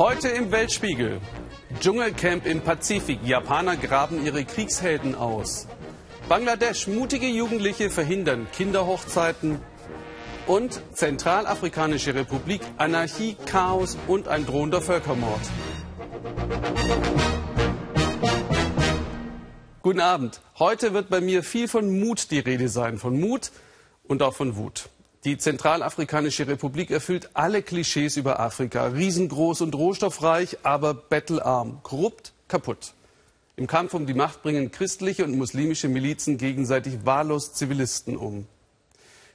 Heute im Weltspiegel. Dschungelcamp im Pazifik. Japaner graben ihre Kriegshelden aus. Bangladesch. Mutige Jugendliche verhindern Kinderhochzeiten. Und Zentralafrikanische Republik. Anarchie, Chaos und ein drohender Völkermord. Guten Abend. Heute wird bei mir viel von Mut die Rede sein. Von Mut und auch von Wut. Die Zentralafrikanische Republik erfüllt alle Klischees über Afrika. Riesengroß und rohstoffreich, aber bettelarm, korrupt, kaputt. Im Kampf um die Macht bringen christliche und muslimische Milizen gegenseitig wahllos Zivilisten um.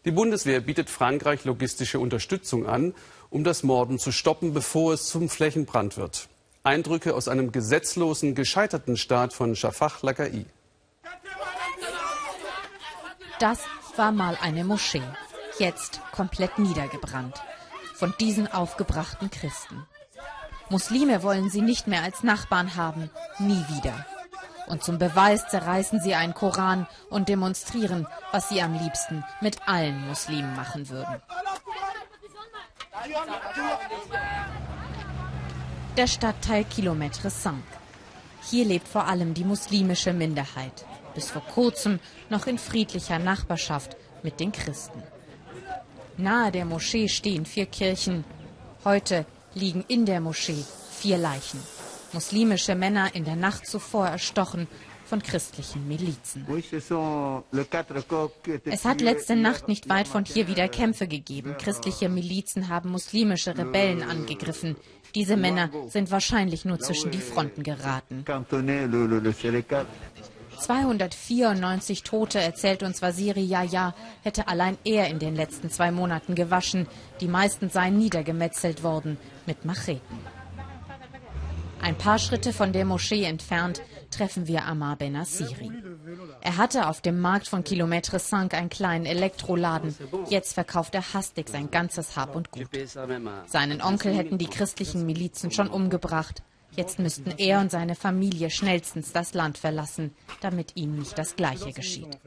Die Bundeswehr bietet Frankreich logistische Unterstützung an, um das Morden zu stoppen, bevor es zum Flächenbrand wird. Eindrücke aus einem gesetzlosen, gescheiterten Staat von Shafak Lakai. Das war mal eine Moschee jetzt komplett niedergebrannt von diesen aufgebrachten Christen. Muslime wollen sie nicht mehr als Nachbarn haben, nie wieder. Und zum Beweis zerreißen sie einen Koran und demonstrieren, was sie am liebsten mit allen Muslimen machen würden. Der Stadtteil Kilometre 5. Hier lebt vor allem die muslimische Minderheit, bis vor kurzem noch in friedlicher Nachbarschaft mit den Christen. Nahe der Moschee stehen vier Kirchen. Heute liegen in der Moschee vier Leichen. Muslimische Männer in der Nacht zuvor erstochen von christlichen Milizen. Es hat letzte Nacht nicht weit von hier wieder Kämpfe gegeben. Christliche Milizen haben muslimische Rebellen angegriffen. Diese Männer sind wahrscheinlich nur zwischen die Fronten geraten. 294 Tote, erzählt uns Wasiri Yahya, hätte allein er in den letzten zwei Monaten gewaschen. Die meisten seien niedergemetzelt worden mit Macheten. Ein paar Schritte von der Moschee entfernt treffen wir Amar Benassiri. Er hatte auf dem Markt von Kilometre 5 einen kleinen Elektroladen. Jetzt verkauft er hastig sein ganzes Hab und Gut. Seinen Onkel hätten die christlichen Milizen schon umgebracht. Jetzt müssten er und seine Familie schnellstens das Land verlassen, damit ihm nicht das Gleiche geschieht.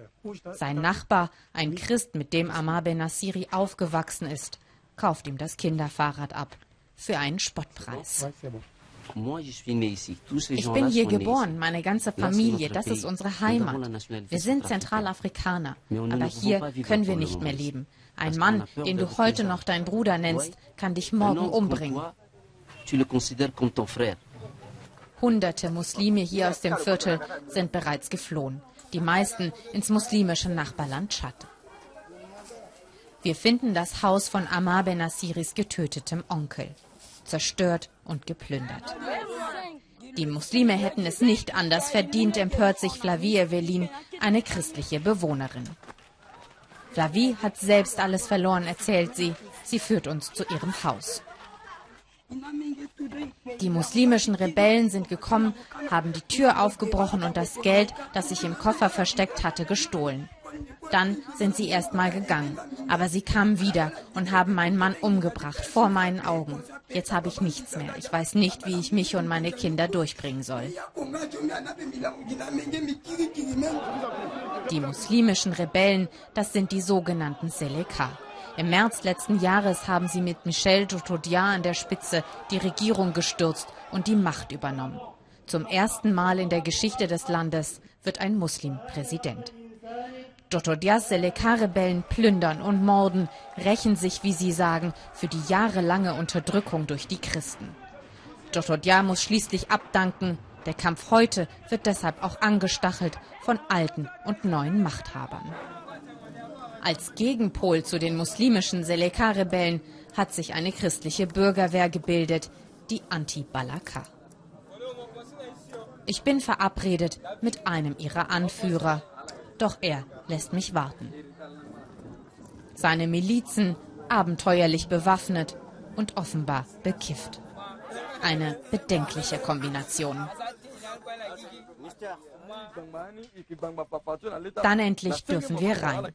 Sein Nachbar, ein Christ, mit dem Amar Benassiri aufgewachsen ist, kauft ihm das Kinderfahrrad ab. Für einen Spottpreis. Ich bin hier geboren, meine ganze Familie, das ist unsere Heimat. Wir sind Zentralafrikaner, aber hier können wir nicht mehr leben. Ein Mann, den du heute noch dein Bruder nennst, kann dich morgen umbringen. Hunderte Muslime hier aus dem Viertel sind bereits geflohen. Die meisten ins muslimische Nachbarland Tschad. Wir finden das Haus von Amar Benassiris getötetem Onkel. Zerstört und geplündert. Die Muslime hätten es nicht anders verdient, empört sich Flavie Evelin, eine christliche Bewohnerin. Flavie hat selbst alles verloren, erzählt sie. Sie führt uns zu ihrem Haus. Die muslimischen Rebellen sind gekommen, haben die Tür aufgebrochen und das Geld, das sich im Koffer versteckt hatte, gestohlen. Dann sind sie erst mal gegangen. Aber sie kamen wieder und haben meinen Mann umgebracht, vor meinen Augen. Jetzt habe ich nichts mehr. Ich weiß nicht, wie ich mich und meine Kinder durchbringen soll. Die muslimischen Rebellen, das sind die sogenannten Seleka. Im März letzten Jahres haben sie mit Michel Djotodia an der Spitze die Regierung gestürzt und die Macht übernommen. Zum ersten Mal in der Geschichte des Landes wird ein Muslim Präsident. Djotodias Seleka-Rebellen plündern und morden, rächen sich, wie sie sagen, für die jahrelange Unterdrückung durch die Christen. Djotodia muss schließlich abdanken. Der Kampf heute wird deshalb auch angestachelt von alten und neuen Machthabern. Als Gegenpol zu den muslimischen Seleka-Rebellen hat sich eine christliche Bürgerwehr gebildet, die Anti-Balaka. Ich bin verabredet mit einem ihrer Anführer, doch er lässt mich warten. Seine Milizen abenteuerlich bewaffnet und offenbar bekifft. Eine bedenkliche Kombination. Dann endlich dürfen wir rein.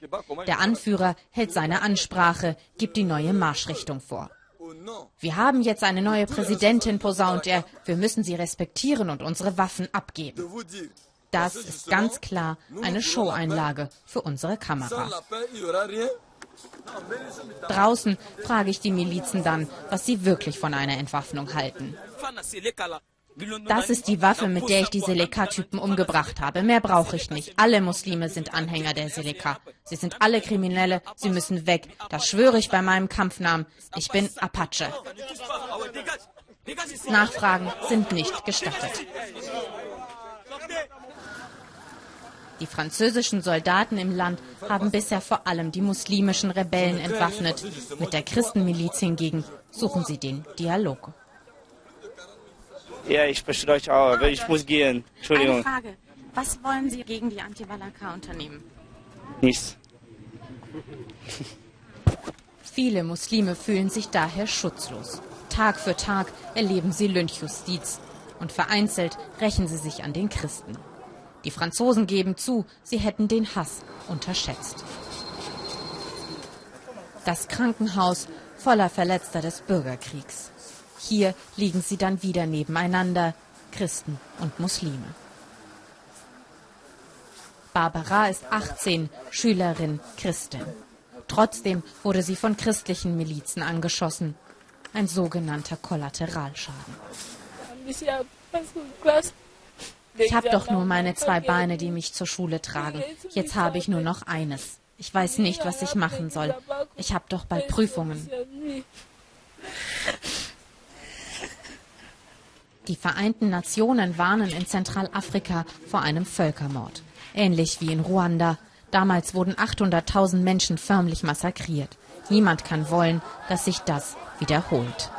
Der Anführer hält seine Ansprache, gibt die neue Marschrichtung vor. Wir haben jetzt eine neue Präsidentin, posaunt er. Wir müssen sie respektieren und unsere Waffen abgeben. Das ist ganz klar eine Showeinlage für unsere Kamera. Draußen frage ich die Milizen dann, was sie wirklich von einer Entwaffnung halten. Das ist die Waffe, mit der ich die Seleka-Typen umgebracht habe. Mehr brauche ich nicht. Alle Muslime sind Anhänger der Seleka. Sie sind alle Kriminelle. Sie müssen weg. Das schwöre ich bei meinem Kampfnamen. Ich bin Apache. Nachfragen sind nicht gestattet. Die französischen Soldaten im Land haben bisher vor allem die muslimischen Rebellen entwaffnet. Mit der Christenmiliz hingegen suchen sie den Dialog. Ja, ich spreche Deutsch auch, aber ich muss gehen. Entschuldigung. Eine Frage. Was wollen Sie gegen die Anti-Balaka unternehmen? Nichts. Viele Muslime fühlen sich daher schutzlos. Tag für Tag erleben sie Lynchjustiz. Und vereinzelt rächen sie sich an den Christen. Die Franzosen geben zu, sie hätten den Hass unterschätzt. Das Krankenhaus voller Verletzter des Bürgerkriegs. Hier liegen sie dann wieder nebeneinander, Christen und Muslime. Barbara ist 18, Schülerin, Christin. Trotzdem wurde sie von christlichen Milizen angeschossen. Ein sogenannter Kollateralschaden. Ich habe doch nur meine zwei Beine, die mich zur Schule tragen. Jetzt habe ich nur noch eines. Ich weiß nicht, was ich machen soll. Ich habe doch bald Prüfungen. Die Vereinten Nationen warnen in Zentralafrika vor einem Völkermord. Ähnlich wie in Ruanda. Damals wurden 800.000 Menschen förmlich massakriert. Niemand kann wollen, dass sich das wiederholt.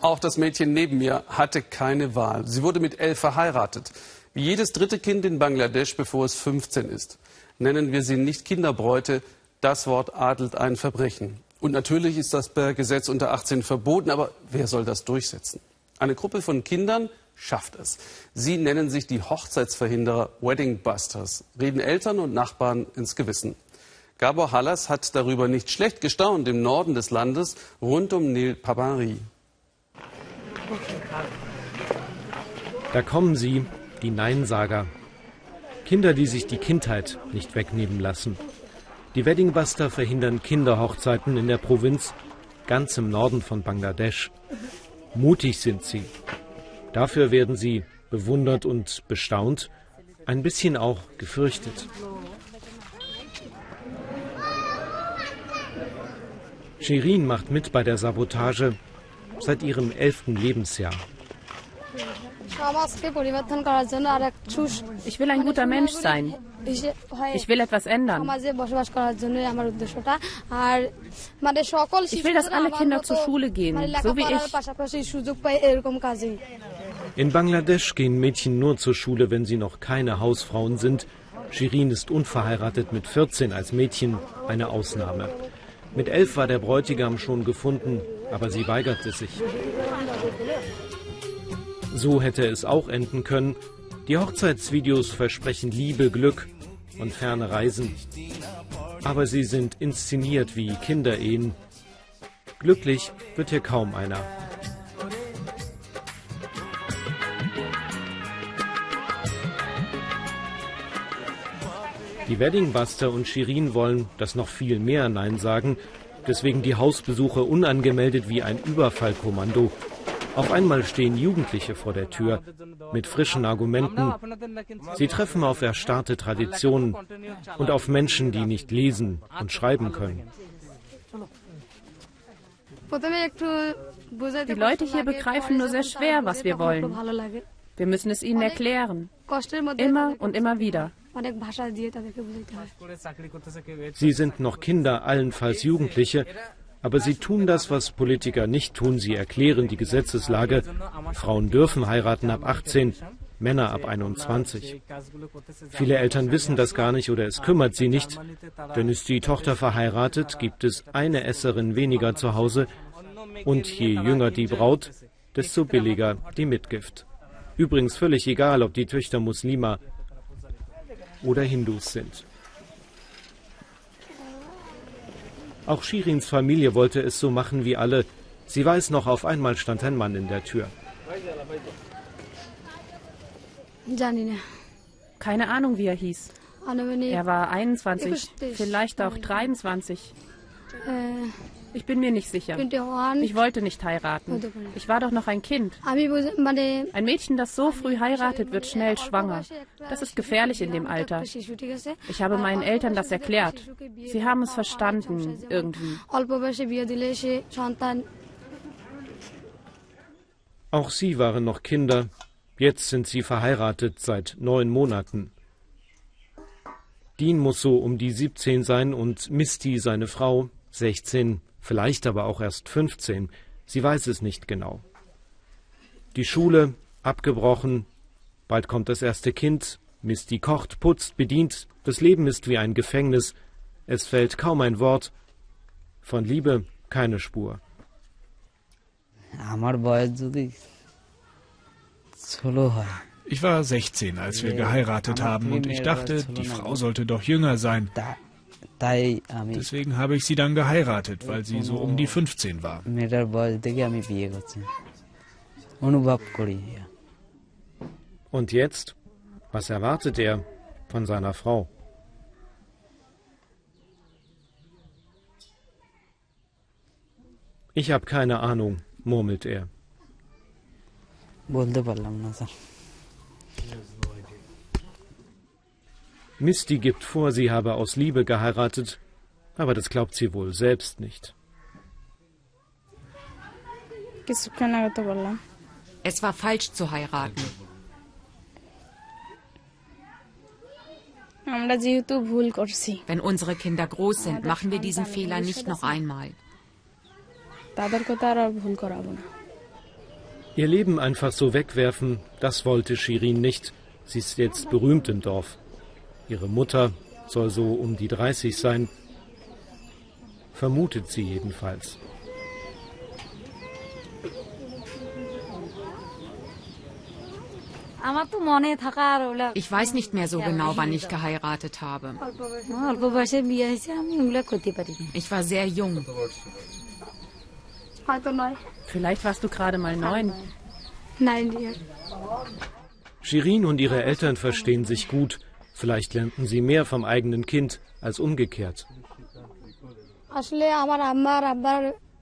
Auch das Mädchen neben mir hatte keine Wahl. Sie wurde mit elf verheiratet. Wie jedes dritte Kind in Bangladesch, bevor es 15 ist. Nennen wir sie nicht Kinderbräute. Das Wort adelt ein Verbrechen. Und natürlich ist das per Gesetz unter 18 verboten, aber wer soll das durchsetzen? Eine Gruppe von Kindern schafft es. Sie nennen sich die Hochzeitsverhinderer Wedding Busters, reden Eltern und Nachbarn ins Gewissen. Gabor Hallas hat darüber nicht schlecht gestaunt im Norden des Landes rund um Nil Pabari. Da kommen sie, die Neinsager. Kinder, die sich die Kindheit nicht wegnehmen lassen. Die Weddingbuster verhindern Kinderhochzeiten in der Provinz, ganz im Norden von Bangladesch. Mutig sind sie. Dafür werden sie bewundert und bestaunt, ein bisschen auch gefürchtet. Shirin macht mit bei der Sabotage seit ihrem elften Lebensjahr. Ich will ein guter Mensch sein. Ich will etwas ändern. Ich will, dass alle Kinder zur Schule gehen, so wie ich. In Bangladesch gehen Mädchen nur zur Schule, wenn sie noch keine Hausfrauen sind. Shirin ist unverheiratet mit 14 als Mädchen, eine Ausnahme. Mit elf war der Bräutigam schon gefunden, aber sie weigerte sich. So hätte es auch enden können. Die Hochzeitsvideos versprechen Liebe, Glück und ferne Reisen. Aber sie sind inszeniert wie Kinderehen. Glücklich wird hier kaum einer. Die Weddingbuster und Shirin wollen, dass noch viel mehr Nein sagen, deswegen die Hausbesuche unangemeldet wie ein Überfallkommando. Auf einmal stehen Jugendliche vor der Tür mit frischen Argumenten. Sie treffen auf erstarrte Traditionen und auf Menschen, die nicht lesen und schreiben können. Die Leute hier begreifen nur sehr schwer, was wir wollen. Wir müssen es ihnen erklären. Immer und immer wieder. Sie sind noch Kinder, allenfalls Jugendliche, aber sie tun das, was Politiker nicht tun. Sie erklären die Gesetzeslage. Frauen dürfen heiraten ab 18, Männer ab 21. Viele Eltern wissen das gar nicht oder es kümmert sie nicht. Denn ist die Tochter verheiratet, gibt es eine Esserin weniger zu Hause und je jünger die Braut, desto billiger die Mitgift. Übrigens völlig egal, ob die Töchter Muslima oder Hindus sind. Auch Shirins Familie wollte es so machen wie alle. Sie weiß noch, auf einmal stand ein Mann in der Tür. Keine Ahnung, wie er hieß. Er war 21, vielleicht auch 23. Ich bin mir nicht sicher. Ich wollte nicht heiraten. Ich war doch noch ein Kind. Ein Mädchen, das so früh heiratet, wird schnell schwanger. Das ist gefährlich in dem Alter. Ich habe meinen Eltern das erklärt. Sie haben es verstanden, irgendwie. Auch sie waren noch Kinder. Jetzt sind sie verheiratet seit neun Monaten. Dean muss so um die 17 sein und Misty, seine Frau, 16 vielleicht aber auch erst 15, sie weiß es nicht genau. Die Schule abgebrochen, bald kommt das erste Kind, Misty kocht, putzt, bedient, das Leben ist wie ein Gefängnis, es fällt kaum ein Wort, von Liebe keine Spur. Ich war 16, als wir geheiratet haben, und ich dachte, die Frau sollte doch jünger sein. Deswegen habe ich sie dann geheiratet, weil sie so um die 15 war. Und jetzt? Was erwartet er von seiner Frau? Ich habe keine Ahnung, murmelt er. Misty gibt vor, sie habe aus Liebe geheiratet, aber das glaubt sie wohl selbst nicht. Es war falsch zu heiraten. Wenn unsere Kinder groß sind, machen wir diesen Fehler nicht noch einmal. Ihr Leben einfach so wegwerfen, das wollte Shirin nicht. Sie ist jetzt berühmt im Dorf. Ihre Mutter soll so um die 30 sein, vermutet sie jedenfalls. Ich weiß nicht mehr so genau, wann ich geheiratet habe. Ich war sehr jung. Vielleicht warst du gerade mal neun. Nein. Shirin und ihre Eltern verstehen sich gut. Vielleicht lernten sie mehr vom eigenen Kind als umgekehrt.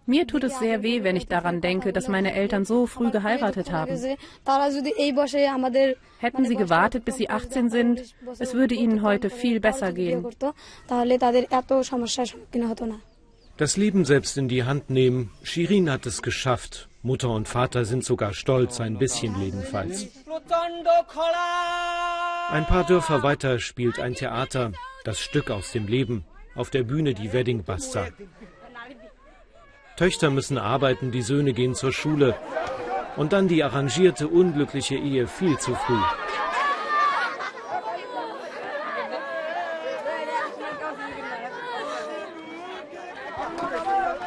Mir tut es sehr weh, wenn ich daran denke, dass meine Eltern so früh geheiratet haben. Hätten sie gewartet, bis sie 18 sind, es würde ihnen heute viel besser gehen. Das Leben selbst in die Hand nehmen, Shirin hat es geschafft. Mutter und Vater sind sogar stolz, ein bisschen jedenfalls. Ein paar Dörfer weiter spielt ein Theater, das Stück aus dem Leben, auf der Bühne die Wedding Basta. Töchter müssen arbeiten, die Söhne gehen zur Schule. Und dann die arrangierte, unglückliche Ehe viel zu früh.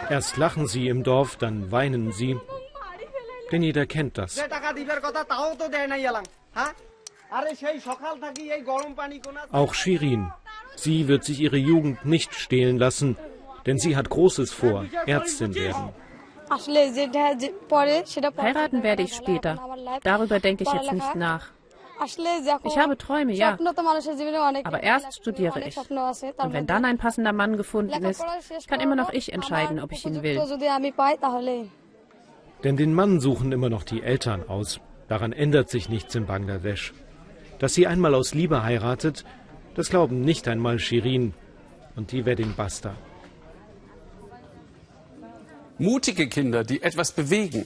Erst lachen sie im Dorf, dann weinen sie. Denn jeder kennt das. Auch Shirin. Sie wird sich ihre Jugend nicht stehlen lassen, denn sie hat Großes vor, Ärztin werden. Heiraten werde ich später. Darüber denke ich jetzt nicht nach. Ich habe Träume, ja. Aber erst studiere ich. Und wenn dann ein passender Mann gefunden ist, kann immer noch ich entscheiden, ob ich ihn will. Denn den Mann suchen immer noch die Eltern aus. Daran ändert sich nichts in Bangladesch. Dass sie einmal aus Liebe heiratet, das glauben nicht einmal Shirin und die Wedding Buster. Mutige Kinder, die etwas bewegen.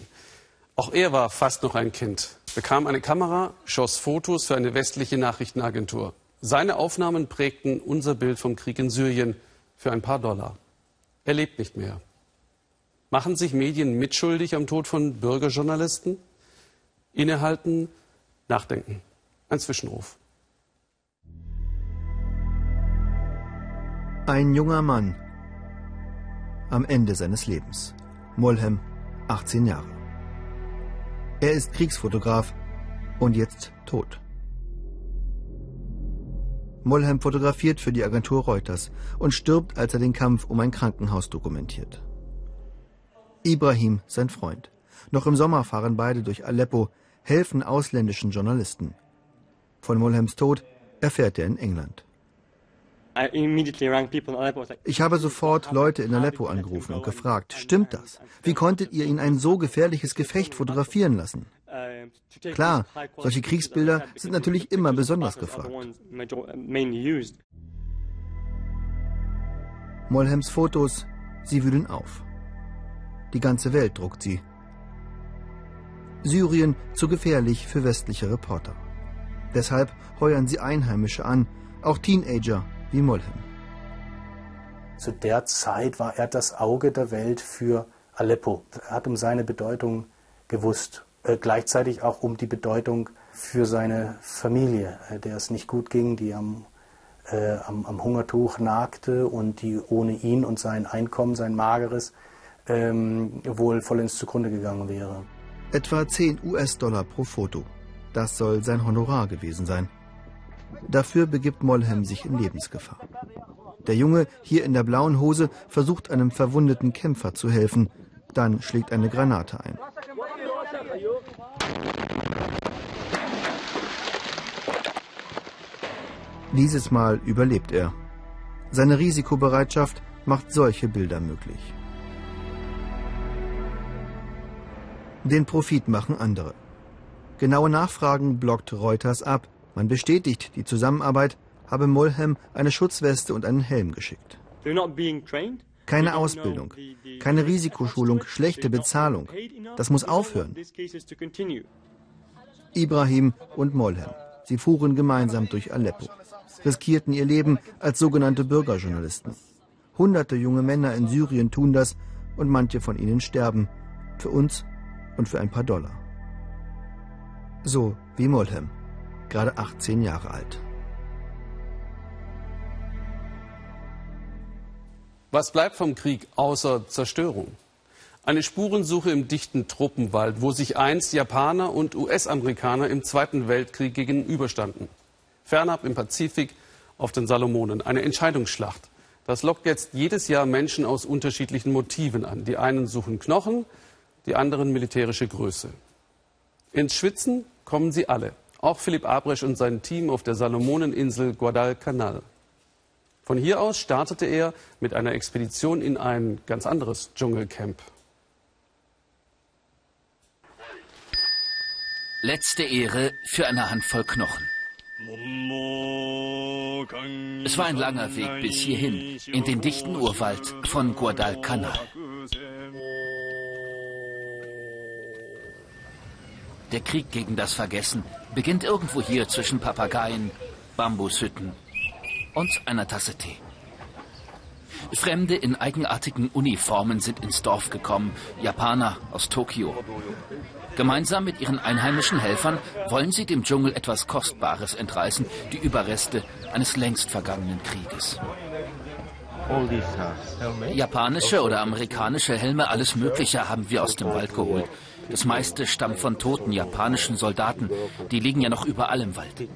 Auch er war fast noch ein Kind, bekam eine Kamera, schoss Fotos für eine westliche Nachrichtenagentur. Seine Aufnahmen prägten unser Bild vom Krieg in Syrien für ein paar Dollar. Er lebt nicht mehr. Machen sich Medien mitschuldig am Tod von Bürgerjournalisten? Innehalten, nachdenken. Ein Zwischenruf. Ein junger Mann am Ende seines Lebens. Mulhem, 18 Jahre. Er ist Kriegsfotograf und jetzt tot. Mulhem fotografiert für die Agentur Reuters und stirbt, als er den Kampf um ein Krankenhaus dokumentiert. Ibrahim, sein Freund. Noch im Sommer fahren beide durch Aleppo, helfen ausländischen Journalisten. Von Mulhems Tod erfährt er in England. Ich habe sofort Leute in Aleppo angerufen und gefragt, stimmt das? Wie konntet ihr ihn ein so gefährliches Gefecht fotografieren lassen? Klar, solche Kriegsbilder sind natürlich immer besonders gefragt. Molhems Fotos, sie wühlen auf. Die ganze Welt druckt sie. Syrien zu gefährlich für westliche Reporter. Deshalb heuern sie Einheimische an, auch Teenager wie Molhem. Zu der Zeit war er das Auge der Welt für Aleppo. Er hat um seine Bedeutung gewusst, äh, gleichzeitig auch um die Bedeutung für seine Familie, äh, der es nicht gut ging, die am, äh, am, am, Hungertuch nagte und die ohne ihn und sein Einkommen, sein mageres, ähm, wohl vollends zugrunde gegangen wäre. Etwa 10 US-Dollar pro Foto. Das soll sein Honorar gewesen sein. Dafür begibt Molhem sich in Lebensgefahr. Der Junge, hier in der blauen Hose, versucht einem verwundeten Kämpfer zu helfen. Dann schlägt eine Granate ein. Dieses Mal überlebt er. Seine Risikobereitschaft macht solche Bilder möglich. Den Profit machen andere. Genaue Nachfragen blockt Reuters ab. Man bestätigt die Zusammenarbeit, habe Mulhem eine Schutzweste und einen Helm geschickt. Keine Ausbildung, keine Risikoschulung, schlechte Bezahlung. Das muss aufhören. Ibrahim und Molhem. Sie fuhren gemeinsam durch Aleppo, riskierten ihr Leben als sogenannte Bürgerjournalisten. Hunderte junge Männer in Syrien tun das und manche von ihnen sterben. Für uns und für ein paar Dollar. So wie Molhem, gerade 18 Jahre alt. Was bleibt vom Krieg außer Zerstörung? Eine Spurensuche im dichten Truppenwald, wo sich einst Japaner und US-Amerikaner im Zweiten Weltkrieg gegenüberstanden. Fernab im Pazifik auf den Salomonen. Eine Entscheidungsschlacht. Das lockt jetzt jedes Jahr Menschen aus unterschiedlichen Motiven an. Die einen suchen Knochen, die anderen militärische Größe. Ins Schwitzen kommen sie alle. Auch Philipp Abresch und sein Team auf der Salomoneninsel Guadalcanal. Von hier aus startete er mit einer Expedition in ein ganz anderes Dschungelcamp. Letzte Ehre für eine Handvoll Knochen. Es war ein langer Weg bis hierhin, in den dichten Urwald von Guadalcanal. Der Krieg gegen das Vergessen beginnt irgendwo hier zwischen Papageien, Bambushütten und einer Tasse Tee. Fremde in eigenartigen Uniformen sind ins Dorf gekommen, Japaner aus Tokio. Gemeinsam mit ihren einheimischen Helfern wollen sie dem Dschungel etwas Kostbares entreißen, die Überreste eines längst vergangenen Krieges. Japanische oder amerikanische Helme, alles Mögliche haben wir aus dem Wald geholt. Das meiste stammt von toten japanischen Soldaten. Die liegen ja noch überall im Wald.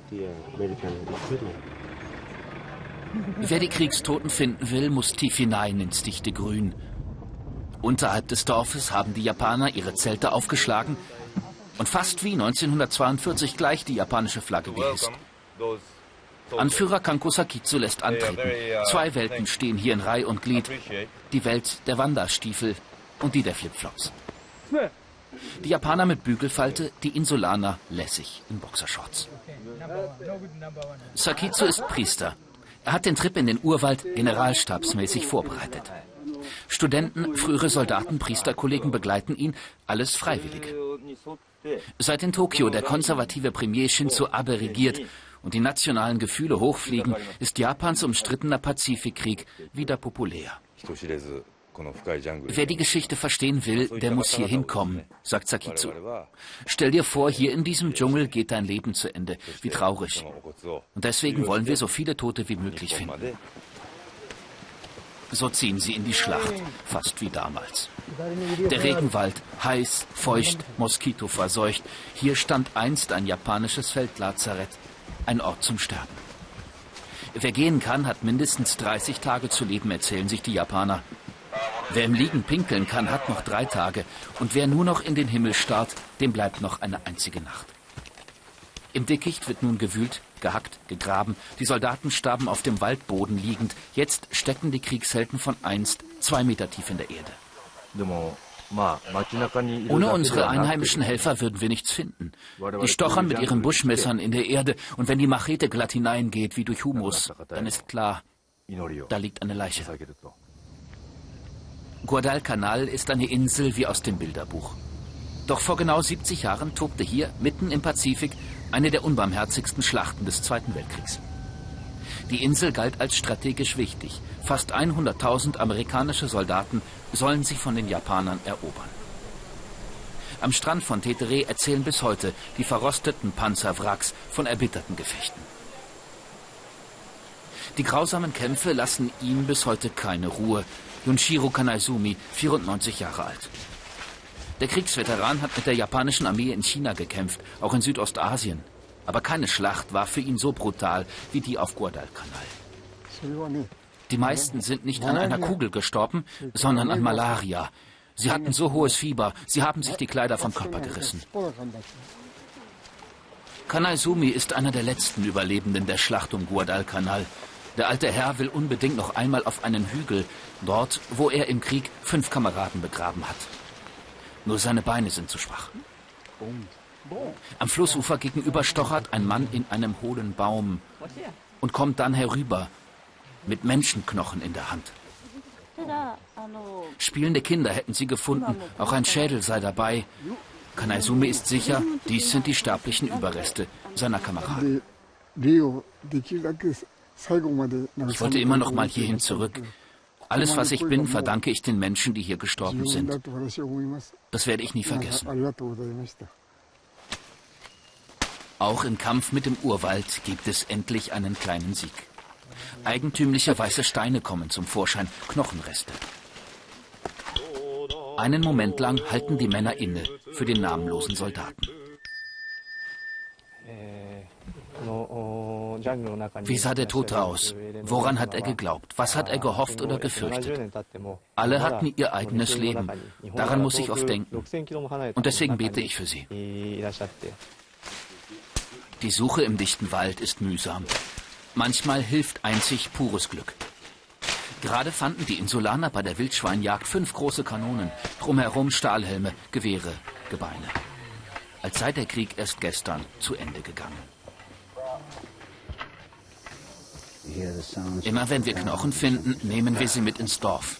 Wer die Kriegstoten finden will, muss tief hinein ins dichte Grün. Unterhalb des Dorfes haben die Japaner ihre Zelte aufgeschlagen und fast wie 1942 gleich die japanische Flagge gehisst. Anführer Kanko Sakitsu lässt antreten. Zwei Welten stehen hier in Reih und Glied. Die Welt der Wanderstiefel und die der Flipflops. Die Japaner mit Bügelfalte, die Insulaner lässig in Boxershorts. Sakitsu ist Priester. Er hat den Trip in den Urwald generalstabsmäßig vorbereitet. Studenten, frühere Soldaten, Priesterkollegen begleiten ihn, alles freiwillig. Seit in Tokio der konservative Premier Shinzo Abe regiert und die nationalen Gefühle hochfliegen, ist Japans umstrittener Pazifikkrieg wieder populär. Wer die Geschichte verstehen will, der muss hier hinkommen, sagt Sakitsu. Stell dir vor, hier in diesem Dschungel geht dein Leben zu Ende. Wie traurig. Und deswegen wollen wir so viele Tote wie möglich finden. So ziehen sie in die Schlacht, fast wie damals. Der Regenwald, heiß, feucht, moskitoverseucht. Hier stand einst ein japanisches Feldlazarett, ein Ort zum Sterben. Wer gehen kann, hat mindestens 30 Tage zu leben, erzählen sich die Japaner. Wer im Liegen pinkeln kann, hat noch drei Tage. Und wer nur noch in den Himmel starrt, dem bleibt noch eine einzige Nacht. Im Dickicht wird nun gewühlt, gehackt, gegraben. Die Soldaten starben auf dem Waldboden liegend. Jetzt stecken die Kriegshelden von einst zwei Meter tief in der Erde. Ohne unsere einheimischen Helfer würden wir nichts finden. Die stochern mit ihren Buschmessern in der Erde und wenn die Machete glatt hineingeht wie durch Humus, dann ist klar, da liegt eine Leiche. Guadalcanal ist eine Insel wie aus dem Bilderbuch. Doch vor genau 70 Jahren tobte hier, mitten im Pazifik, eine der unbarmherzigsten Schlachten des Zweiten Weltkriegs. Die Insel galt als strategisch wichtig. Fast 100.000 amerikanische Soldaten sollen sie von den Japanern erobern. Am Strand von Tetere erzählen bis heute die verrosteten Panzerwracks von erbitterten Gefechten. Die grausamen Kämpfe lassen ihm bis heute keine Ruhe. Yunshiro Kanaizumi, 94 Jahre alt. Der Kriegsveteran hat mit der japanischen Armee in China gekämpft, auch in Südostasien. Aber keine Schlacht war für ihn so brutal wie die auf Guadalcanal. Die meisten sind nicht an einer Kugel gestorben, sondern an Malaria. Sie hatten so hohes Fieber, sie haben sich die Kleider vom Körper gerissen. Kanaizumi ist einer der letzten Überlebenden der Schlacht um Guadalcanal. Der alte Herr will unbedingt noch einmal auf einen Hügel, dort, wo er im Krieg fünf Kameraden begraben hat. Nur seine Beine sind zu schwach. Am Flussufer gegenüber stochert ein Mann in einem hohlen Baum und kommt dann herüber mit Menschenknochen in der Hand. Spielende Kinder hätten sie gefunden, auch ein Schädel sei dabei. Kanaizumi ist sicher, dies sind die sterblichen Überreste seiner Kameraden. Ich wollte immer noch mal hierhin zurück. Alles, was ich bin, verdanke ich den Menschen, die hier gestorben sind. Das werde ich nie vergessen. Auch im Kampf mit dem Urwald gibt es endlich einen kleinen Sieg. Eigentümliche weiße Steine kommen zum Vorschein, Knochenreste. Einen Moment lang halten die Männer inne für den namenlosen Soldaten. Wie sah der Tote aus? Woran hat er geglaubt? Was hat er gehofft oder gefürchtet? Alle hatten ihr eigenes Leben. Daran muss ich oft denken. Und deswegen bete ich für sie. Die Suche im dichten Wald ist mühsam. Manchmal hilft einzig pures Glück. Gerade fanden die Insulaner bei der Wildschweinjagd fünf große Kanonen, drumherum Stahlhelme, Gewehre, Gebeine. Als sei der Krieg erst gestern zu Ende gegangen. Immer wenn wir Knochen finden, nehmen wir sie mit ins Dorf.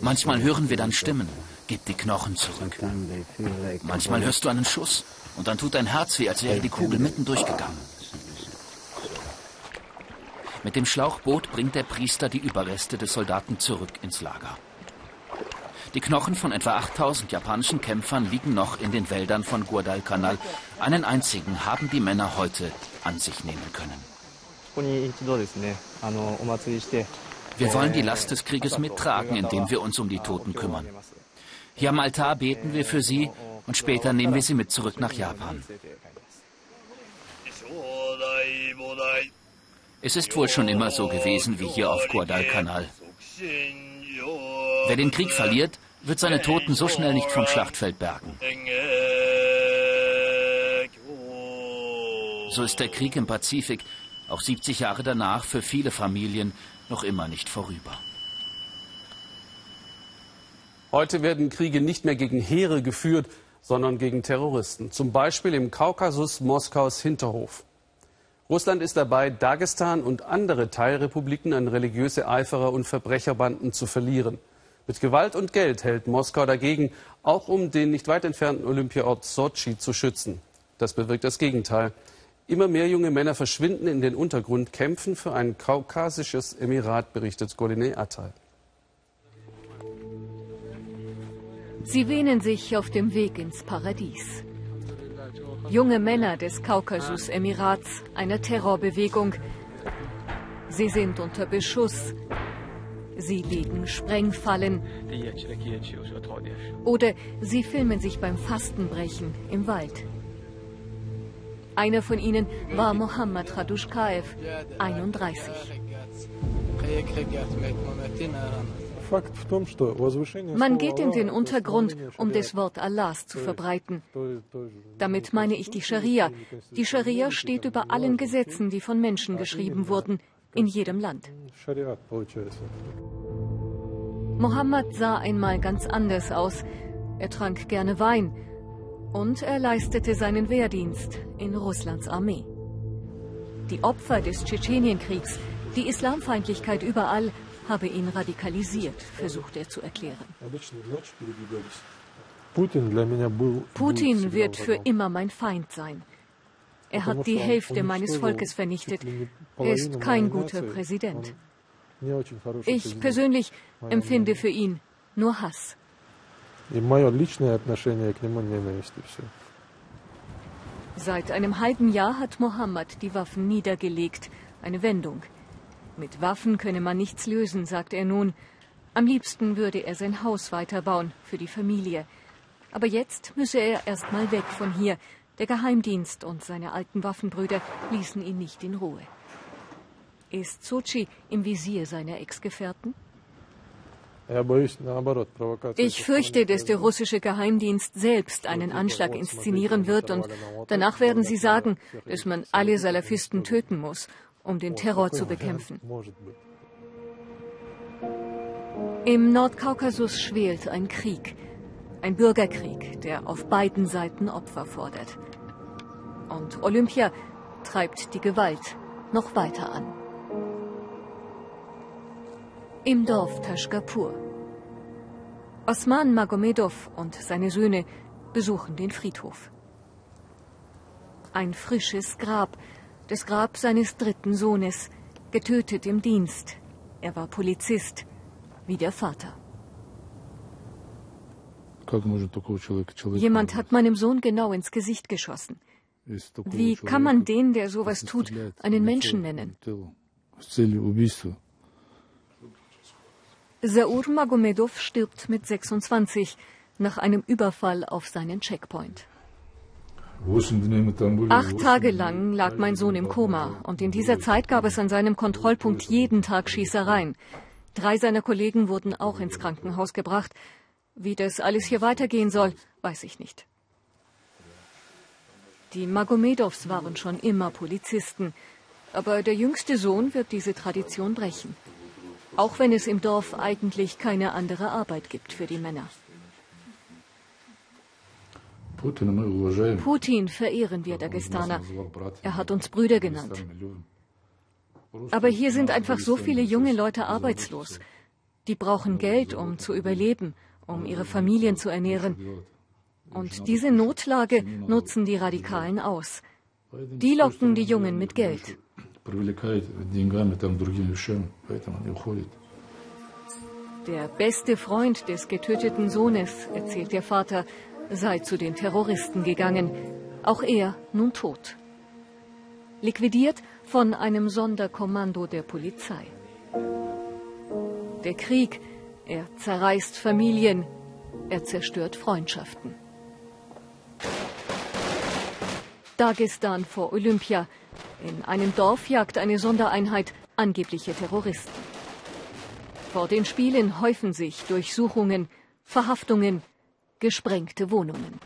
Manchmal hören wir dann Stimmen. Gib die Knochen zurück. Manchmal hörst du einen Schuss und dann tut dein Herz weh, als wäre die Kugel mitten durchgegangen. Mit dem Schlauchboot bringt der Priester die Überreste des Soldaten zurück ins Lager. Die Knochen von etwa 8000 japanischen Kämpfern liegen noch in den Wäldern von Guadalcanal. Einen einzigen haben die Männer heute an sich nehmen können. Wir wollen die Last des Krieges mittragen, indem wir uns um die Toten kümmern. Hier am Altar beten wir für sie und später nehmen wir sie mit zurück nach Japan. Es ist wohl schon immer so gewesen wie hier auf Guadalcanal. Wer den Krieg verliert, wird seine Toten so schnell nicht vom Schlachtfeld bergen. So ist der Krieg im Pazifik auch 70 Jahre danach für viele Familien noch immer nicht vorüber. Heute werden Kriege nicht mehr gegen Heere geführt, sondern gegen Terroristen. Zum Beispiel im Kaukasus Moskaus Hinterhof. Russland ist dabei, Dagestan und andere Teilrepubliken an religiöse Eiferer und Verbrecherbanden zu verlieren. Mit Gewalt und Geld hält Moskau dagegen, auch um den nicht weit entfernten Olympiaort Sochi zu schützen. Das bewirkt das Gegenteil. Immer mehr junge Männer verschwinden in den Untergrund, kämpfen für ein kaukasisches Emirat, berichtet Goline Attal. Sie wähnen sich auf dem Weg ins Paradies. Junge Männer des Kaukasus-Emirats, einer Terrorbewegung. Sie sind unter Beschuss. Sie legen Sprengfallen. Oder sie filmen sich beim Fastenbrechen im Wald. Einer von ihnen war Mohammad Radushkaev, 31. Man geht in den Untergrund, um das Wort Allahs zu verbreiten. Damit meine ich die Scharia. Die Scharia steht über allen Gesetzen, die von Menschen geschrieben wurden, in jedem Land. Mohammed sah einmal ganz anders aus. Er trank gerne Wein und er leistete seinen Wehrdienst in Russlands Armee. Die Opfer des Tschetschenienkriegs, die Islamfeindlichkeit überall, habe ihn radikalisiert, versucht er zu erklären. Putin wird für immer mein Feind sein. Er hat die Hälfte meines Volkes vernichtet. Er ist kein guter Präsident. Ich persönlich empfinde für ihn nur Hass. Seit einem halben Jahr hat Mohammed die Waffen niedergelegt. Eine Wendung. Mit Waffen könne man nichts lösen, sagt er nun. Am liebsten würde er sein Haus weiterbauen für die Familie. Aber jetzt müsse er erst mal weg von hier. Der Geheimdienst und seine alten Waffenbrüder ließen ihn nicht in Ruhe. Ist Sochi im Visier seiner Ex-Gefährten? Ich fürchte, dass der russische Geheimdienst selbst einen Anschlag inszenieren wird und danach werden sie sagen, dass man alle Salafisten töten muss, um den Terror zu bekämpfen. Im Nordkaukasus schwelt ein Krieg, ein Bürgerkrieg, der auf beiden Seiten Opfer fordert. Und Olympia treibt die Gewalt noch weiter an. Im Dorf Taschkapur. Osman Magomedov und seine Söhne besuchen den Friedhof. Ein frisches Grab, das Grab seines dritten Sohnes, getötet im Dienst. Er war Polizist, wie der Vater. Jemand hat meinem Sohn genau ins Gesicht geschossen. Wie kann man den, der sowas tut, einen Menschen nennen? Saur Magomedov stirbt mit 26 nach einem Überfall auf seinen Checkpoint. Acht Tage lang lag mein Sohn im Koma und in dieser Zeit gab es an seinem Kontrollpunkt jeden Tag Schießereien. Drei seiner Kollegen wurden auch ins Krankenhaus gebracht. Wie das alles hier weitergehen soll, weiß ich nicht. Die Magomedovs waren schon immer Polizisten, aber der jüngste Sohn wird diese Tradition brechen. Auch wenn es im Dorf eigentlich keine andere Arbeit gibt für die Männer. Putin verehren wir Dagestaner. Er hat uns Brüder genannt. Aber hier sind einfach so viele junge Leute arbeitslos. Die brauchen Geld, um zu überleben, um ihre Familien zu ernähren. Und diese Notlage nutzen die Radikalen aus. Die locken die Jungen mit Geld привлекает деньгами, там, другими вещами, поэтому они уходят. Der beste Freund des getöteten Sohnes, erzählt der Vater, sei zu den Terroristen gegangen. Auch er nun tot. Liquidiert von einem Sonderkommando der Polizei. Der Krieg, er zerreißt Familien, er zerstört Freundschaften. Dagestan vor Olympia, in einem Dorf jagt eine Sondereinheit angebliche Terroristen. Vor den Spielen häufen sich Durchsuchungen, Verhaftungen, gesprengte Wohnungen.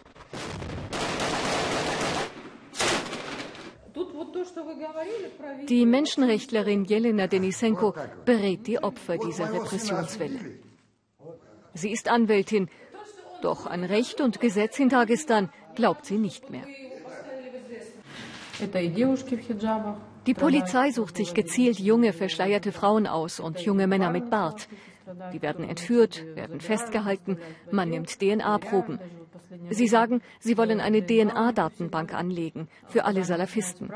Die Menschenrechtlerin Jelena Denisenko berät die Opfer dieser Repressionswelle. Sie ist Anwältin, doch an Recht und Gesetz in Dagestan glaubt sie nicht mehr. Die Polizei sucht sich gezielt junge, verschleierte Frauen aus und junge Männer mit Bart. Die werden entführt, werden festgehalten, man nimmt DNA-Proben. Sie sagen, sie wollen eine DNA-Datenbank anlegen für alle Salafisten.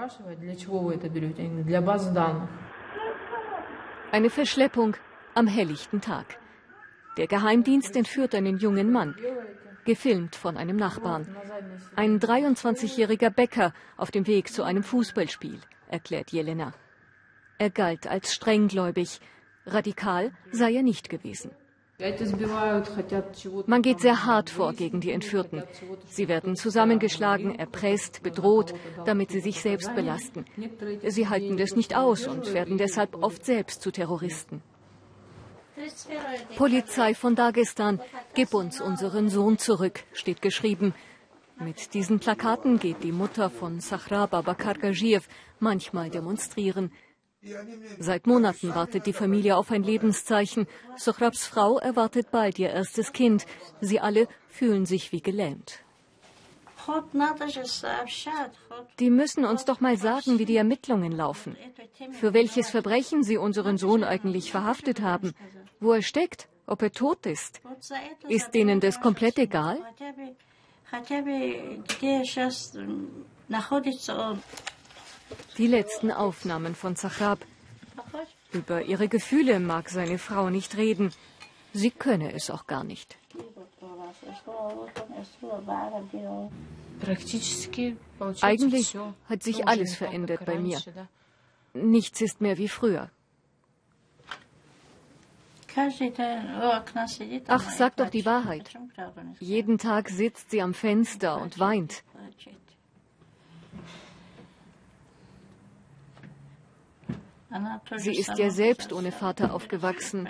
Eine Verschleppung am helllichten Tag. Der Geheimdienst entführt einen jungen Mann gefilmt von einem Nachbarn. Ein 23-jähriger Bäcker auf dem Weg zu einem Fußballspiel, erklärt Jelena. Er galt als strenggläubig. Radikal sei er nicht gewesen. Man geht sehr hart vor gegen die Entführten. Sie werden zusammengeschlagen, erpresst, bedroht, damit sie sich selbst belasten. Sie halten das nicht aus und werden deshalb oft selbst zu Terroristen. Polizei von Dagestan, gib uns unseren Sohn zurück, steht geschrieben. Mit diesen Plakaten geht die Mutter von Sahrab Babakargajiev manchmal demonstrieren. Seit Monaten wartet die Familie auf ein Lebenszeichen. Sohrabs Frau erwartet bald ihr erstes Kind. Sie alle fühlen sich wie gelähmt. Die müssen uns doch mal sagen, wie die Ermittlungen laufen. Für welches Verbrechen sie unseren Sohn eigentlich verhaftet haben. Wo er steckt, ob er tot ist. Ist denen das komplett egal? Die letzten Aufnahmen von Zahrab. Über ihre Gefühle mag seine Frau nicht reden. Sie könne es auch gar nicht. Eigentlich hat sich alles verändert bei mir. Nichts ist mehr wie früher. Ach, sag doch die Wahrheit. Jeden Tag sitzt sie am Fenster und weint. Sie ist ja selbst ohne Vater aufgewachsen.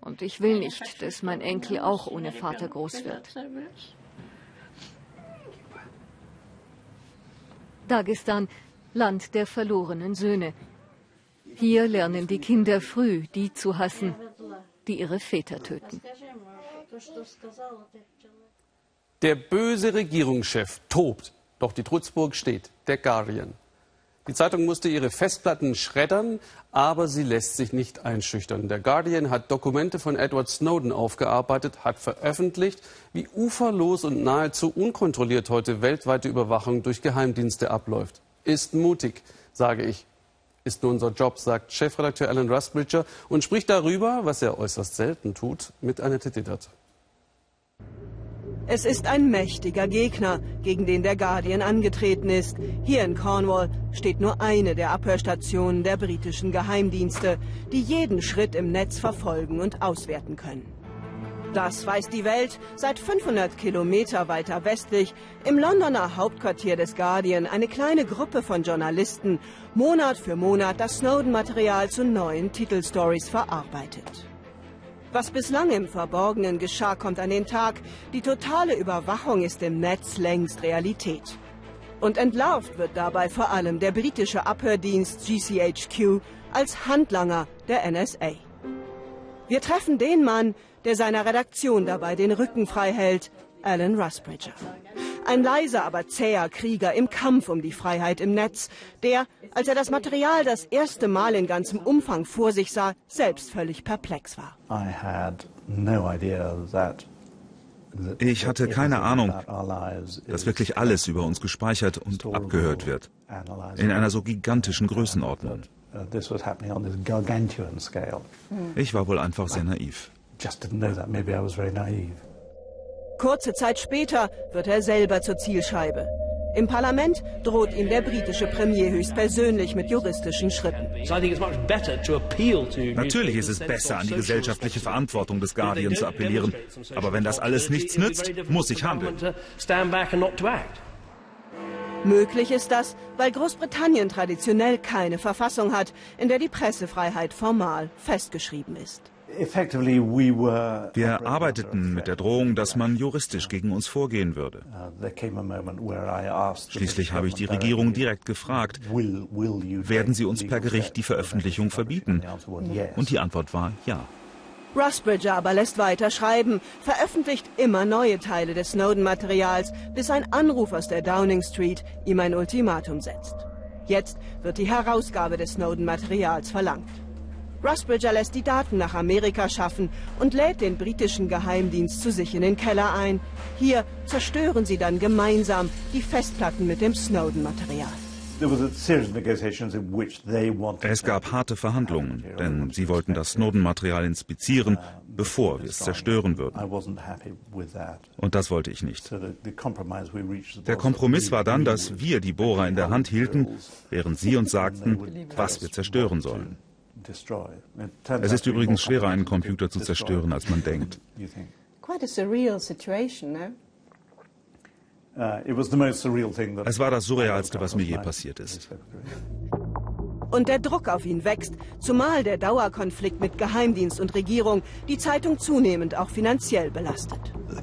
Und ich will nicht, dass mein Enkel auch ohne Vater groß wird. Dagestan, Land der verlorenen Söhne. Hier lernen die Kinder früh, die zu hassen, die ihre Väter töten. Der böse Regierungschef tobt, doch die Trutzburg steht, der Guardian. Die Zeitung musste ihre Festplatten schreddern, aber sie lässt sich nicht einschüchtern. Der Guardian hat Dokumente von Edward Snowden aufgearbeitet, hat veröffentlicht, wie uferlos und nahezu unkontrolliert heute weltweite Überwachung durch Geheimdienste abläuft. Ist mutig, sage ich. Ist nur unser Job, sagt Chefredakteur Alan Rustbridger und spricht darüber, was er äußerst selten tut, mit Annette Dittert. Es ist ein mächtiger Gegner, gegen den der Guardian angetreten ist. Hier in Cornwall steht nur eine der Abhörstationen der britischen Geheimdienste, die jeden Schritt im Netz verfolgen und auswerten können. Das weiß die Welt seit 500 Kilometer weiter westlich im Londoner Hauptquartier des Guardian eine kleine Gruppe von Journalisten Monat für Monat das Snowden-Material zu neuen Titelstories verarbeitet. Was bislang im Verborgenen geschah, kommt an den Tag. Die totale Überwachung ist im Netz längst Realität. Und entlarvt wird dabei vor allem der britische Abhördienst GCHQ als Handlanger der NSA. Wir treffen den Mann, der seiner Redaktion dabei den Rücken frei hält, Alan Rusbridger. Ein leiser, aber zäher Krieger im Kampf um die Freiheit im Netz, der, als er das Material das erste Mal in ganzem Umfang vor sich sah, selbst völlig perplex war. Ich hatte keine Ahnung, dass wirklich alles über uns gespeichert und abgehört wird. In einer so gigantischen Größenordnung. Ich war wohl einfach sehr naiv. Kurze Zeit später wird er selber zur Zielscheibe. Im Parlament droht ihm der britische Premier höchstpersönlich mit juristischen Schritten. Natürlich ist es besser, an die gesellschaftliche Verantwortung des Guardian zu appellieren. Aber wenn das alles nichts nützt, muss ich handeln. Möglich ist das, weil Großbritannien traditionell keine Verfassung hat, in der die Pressefreiheit formal festgeschrieben ist. Wir arbeiteten mit der Drohung, dass man juristisch gegen uns vorgehen würde. Schließlich habe ich die Regierung direkt gefragt, werden sie uns per Gericht die Veröffentlichung verbieten? Und die Antwort war ja. Rusbridger aber lässt weiter schreiben, veröffentlicht immer neue Teile des Snowden-Materials, bis ein Anruf aus der Downing Street ihm ein Ultimatum setzt. Jetzt wird die Herausgabe des Snowden-Materials verlangt. Rusbridger lässt die Daten nach Amerika schaffen und lädt den britischen Geheimdienst zu sich in den Keller ein. Hier zerstören sie dann gemeinsam die Festplatten mit dem Snowden-Material. Es gab harte Verhandlungen, denn sie wollten das Snowden-Material inspizieren, bevor wir es zerstören würden. Und das wollte ich nicht. Der Kompromiss war dann, dass wir die Bohrer in der Hand hielten, während sie uns sagten, was wir zerstören sollen. Es ist übrigens schwerer, einen Computer zu zerstören, als man denkt. Uh, es war das Surrealste, was mir je passiert ist. Und der Druck auf ihn wächst, zumal der Dauerkonflikt mit Geheimdienst und Regierung die Zeitung zunehmend auch finanziell belastet. Der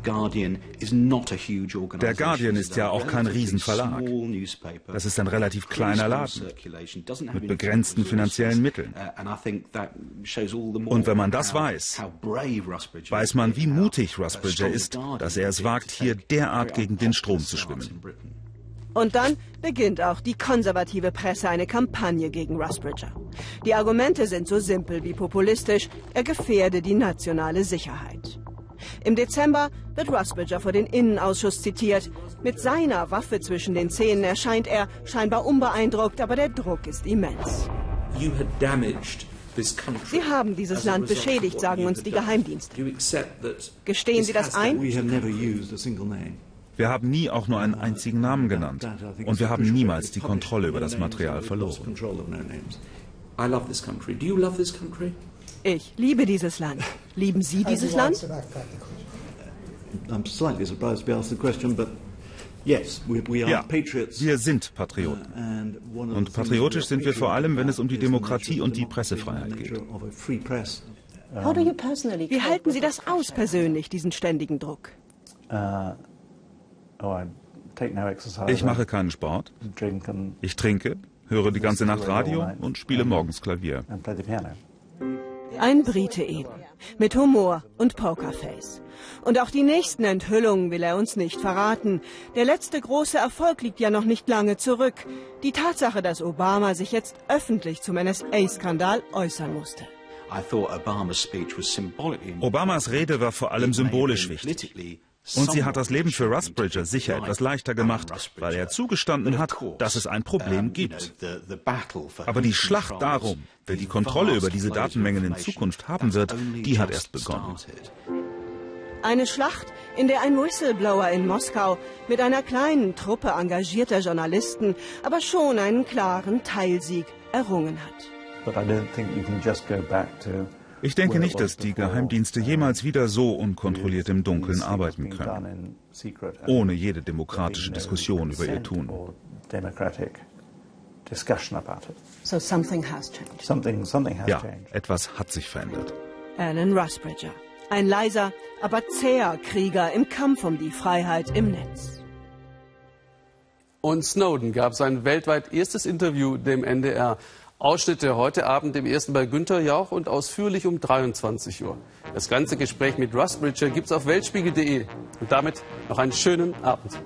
Guardian ist ja auch kein Riesenverlag. Das ist ein relativ kleiner Laden mit begrenzten finanziellen Mitteln. Uh, und wenn man das weiß, weiß man, wie mutig Rusbridger ist, dass er es wagt, hier derart gegen den Strom zu schwimmen. Und dann beginnt auch die konservative Presse eine Kampagne gegen Rusbridger. Die Argumente sind so simpel wie populistisch, er gefährde die nationale Sicherheit. Im Dezember wird Rusbridger vor den Innenausschuss zitiert. Mit seiner Waffe zwischen den Zähnen erscheint er scheinbar unbeeindruckt, aber der Druck ist immens. Sie haben dieses Land beschädigt, sagen uns die Geheimdienste. Gestehen Sie das ein? Wir haben nie auch nur einen einzigen Namen genannt. Und wir haben niemals die Kontrolle über das Material verloren. Ich liebe dieses Land. Lieben Sie dieses Land? Ja, wir sind Patrioten. Und patriotisch sind wir vor allem, wenn es um die Demokratie und die Pressefreiheit geht. Wie halten Sie das aus persönlich, diesen ständigen Druck? Ich mache keinen Sport. Ich trinke, höre die ganze Nacht Radio und spiele morgens Klavier. Ein Brite eben, mit Humor und Pokerface. Und auch die nächsten Enthüllungen will er uns nicht verraten. Der letzte große Erfolg liegt ja noch nicht lange zurück. Die Tatsache, dass Obama sich jetzt öffentlich zum NSA-Skandal äußern musste. Obamas Rede war vor allem symbolisch wichtig. Und sie hat das Leben für Rusbridger sicher etwas leichter gemacht, weil er zugestanden hat, dass es ein Problem gibt. Aber die Schlacht darum, wer die Kontrolle über diese Datenmengen in Zukunft haben wird, die hat erst begonnen. Eine Schlacht, in der ein Whistleblower in Moskau mit einer kleinen Truppe engagierter Journalisten aber schon einen klaren Teilsieg errungen hat. But I don't think you can just go back to ich denke nicht, dass die Geheimdienste jemals wieder so unkontrolliert im Dunkeln arbeiten können, ohne jede demokratische Diskussion über ihr Tun. Ja, etwas hat sich verändert. Alan Rusbridger, ein leiser, aber zäher Krieger im Kampf um die Freiheit im Netz. Und Snowden gab sein weltweit erstes Interview dem NDR. Ausschnitte heute Abend im ersten bei Günter Jauch und ausführlich um 23 Uhr. Das ganze Gespräch mit Russ Bridger gibt's auf weltspiegel.de. Und damit noch einen schönen Abend.